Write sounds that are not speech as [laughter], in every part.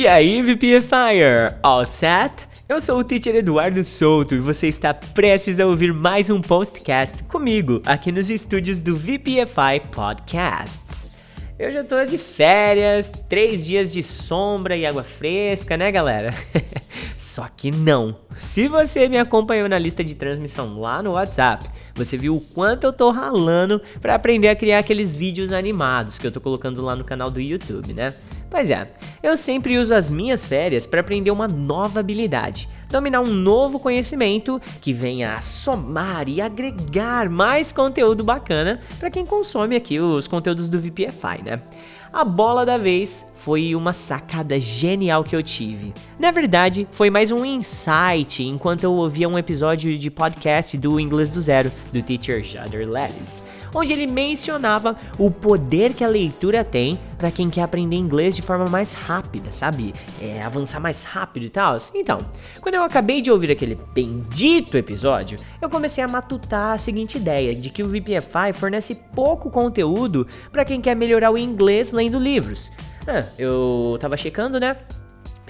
E aí, VPFire, all set? Eu sou o teacher Eduardo Souto e você está prestes a ouvir mais um podcast comigo aqui nos estúdios do VPFI Podcasts. Eu já tô de férias, três dias de sombra e água fresca, né, galera? [laughs] Só que não. Se você me acompanhou na lista de transmissão lá no WhatsApp, você viu o quanto eu tô ralando para aprender a criar aqueles vídeos animados que eu tô colocando lá no canal do YouTube, né? Pois é, eu sempre uso as minhas férias para aprender uma nova habilidade, dominar um novo conhecimento que venha a somar e agregar mais conteúdo bacana para quem consome aqui os conteúdos do VPFI, né? A bola da vez foi uma sacada genial que eu tive. Na verdade, foi mais um insight enquanto eu ouvia um episódio de podcast do Inglês do Zero, do teacher Jader Lellis onde ele mencionava o poder que a leitura tem para quem quer aprender inglês de forma mais rápida, sabe? É, avançar mais rápido e tal. Então, quando eu acabei de ouvir aquele bendito episódio, eu comecei a matutar a seguinte ideia de que o VPFI fornece pouco conteúdo para quem quer melhorar o inglês lendo livros. Ah, eu tava checando, né?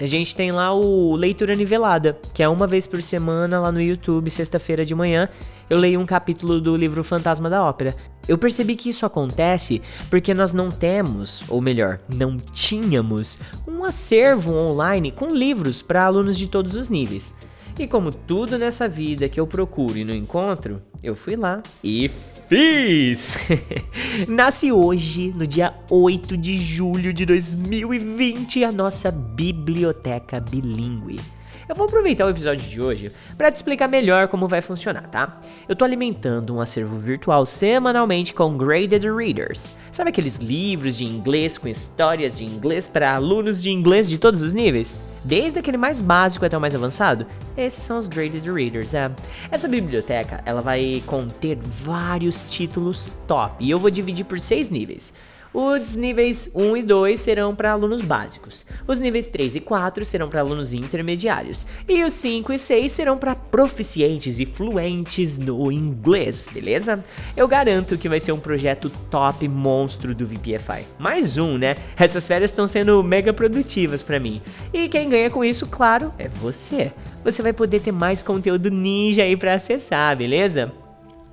A gente tem lá o Leitura Nivelada, que é uma vez por semana lá no YouTube, sexta-feira de manhã, eu leio um capítulo do livro Fantasma da Ópera. Eu percebi que isso acontece porque nós não temos, ou melhor, não tínhamos, um acervo online com livros para alunos de todos os níveis. E como tudo nessa vida que eu procuro e não encontro, eu fui lá e fiz! [laughs] Nasce hoje, no dia 8 de julho de 2020, a nossa biblioteca bilíngue. Eu vou aproveitar o episódio de hoje para te explicar melhor como vai funcionar, tá? Eu tô alimentando um acervo virtual semanalmente com Graded Readers. Sabe aqueles livros de inglês com histórias de inglês para alunos de inglês de todos os níveis? Desde aquele mais básico até o mais avançado? Esses são os Graded Readers, é. Essa biblioteca, ela vai conter vários títulos top, e eu vou dividir por seis níveis. Os níveis 1 e 2 serão para alunos básicos. Os níveis 3 e 4 serão para alunos intermediários. E os 5 e 6 serão para proficientes e fluentes no inglês, beleza? Eu garanto que vai ser um projeto top monstro do VPFI. Mais um, né? Essas férias estão sendo mega produtivas para mim. E quem ganha com isso, claro, é você. Você vai poder ter mais conteúdo ninja aí para acessar, beleza?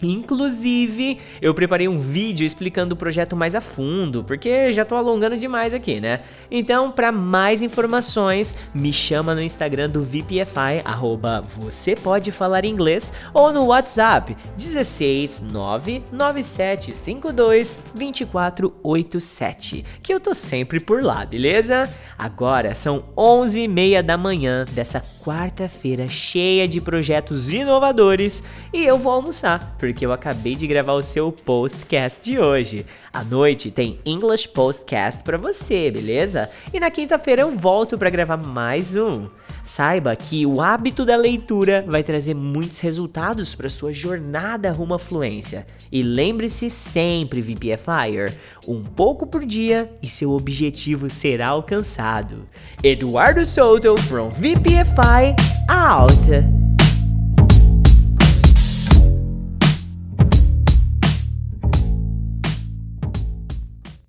Inclusive, eu preparei um vídeo explicando o projeto mais a fundo, porque já tô alongando demais aqui, né? Então, para mais informações, me chama no Instagram do VPFI, arroba você pode falar inglês, ou no WhatsApp 16 99752 2487, que eu tô sempre por lá, beleza? Agora são 11 e meia da manhã dessa quarta-feira cheia de projetos inovadores e eu vou almoçar, porque eu acabei de gravar o seu postcast de hoje. À noite tem English Postcast para você, beleza? E na quinta-feira eu volto para gravar mais um. Saiba que o hábito da leitura vai trazer muitos resultados para sua jornada rumo à fluência. E lembre-se sempre, VPFire, um pouco por dia e seu objetivo será alcançado. Eduardo Souto from VPFI out.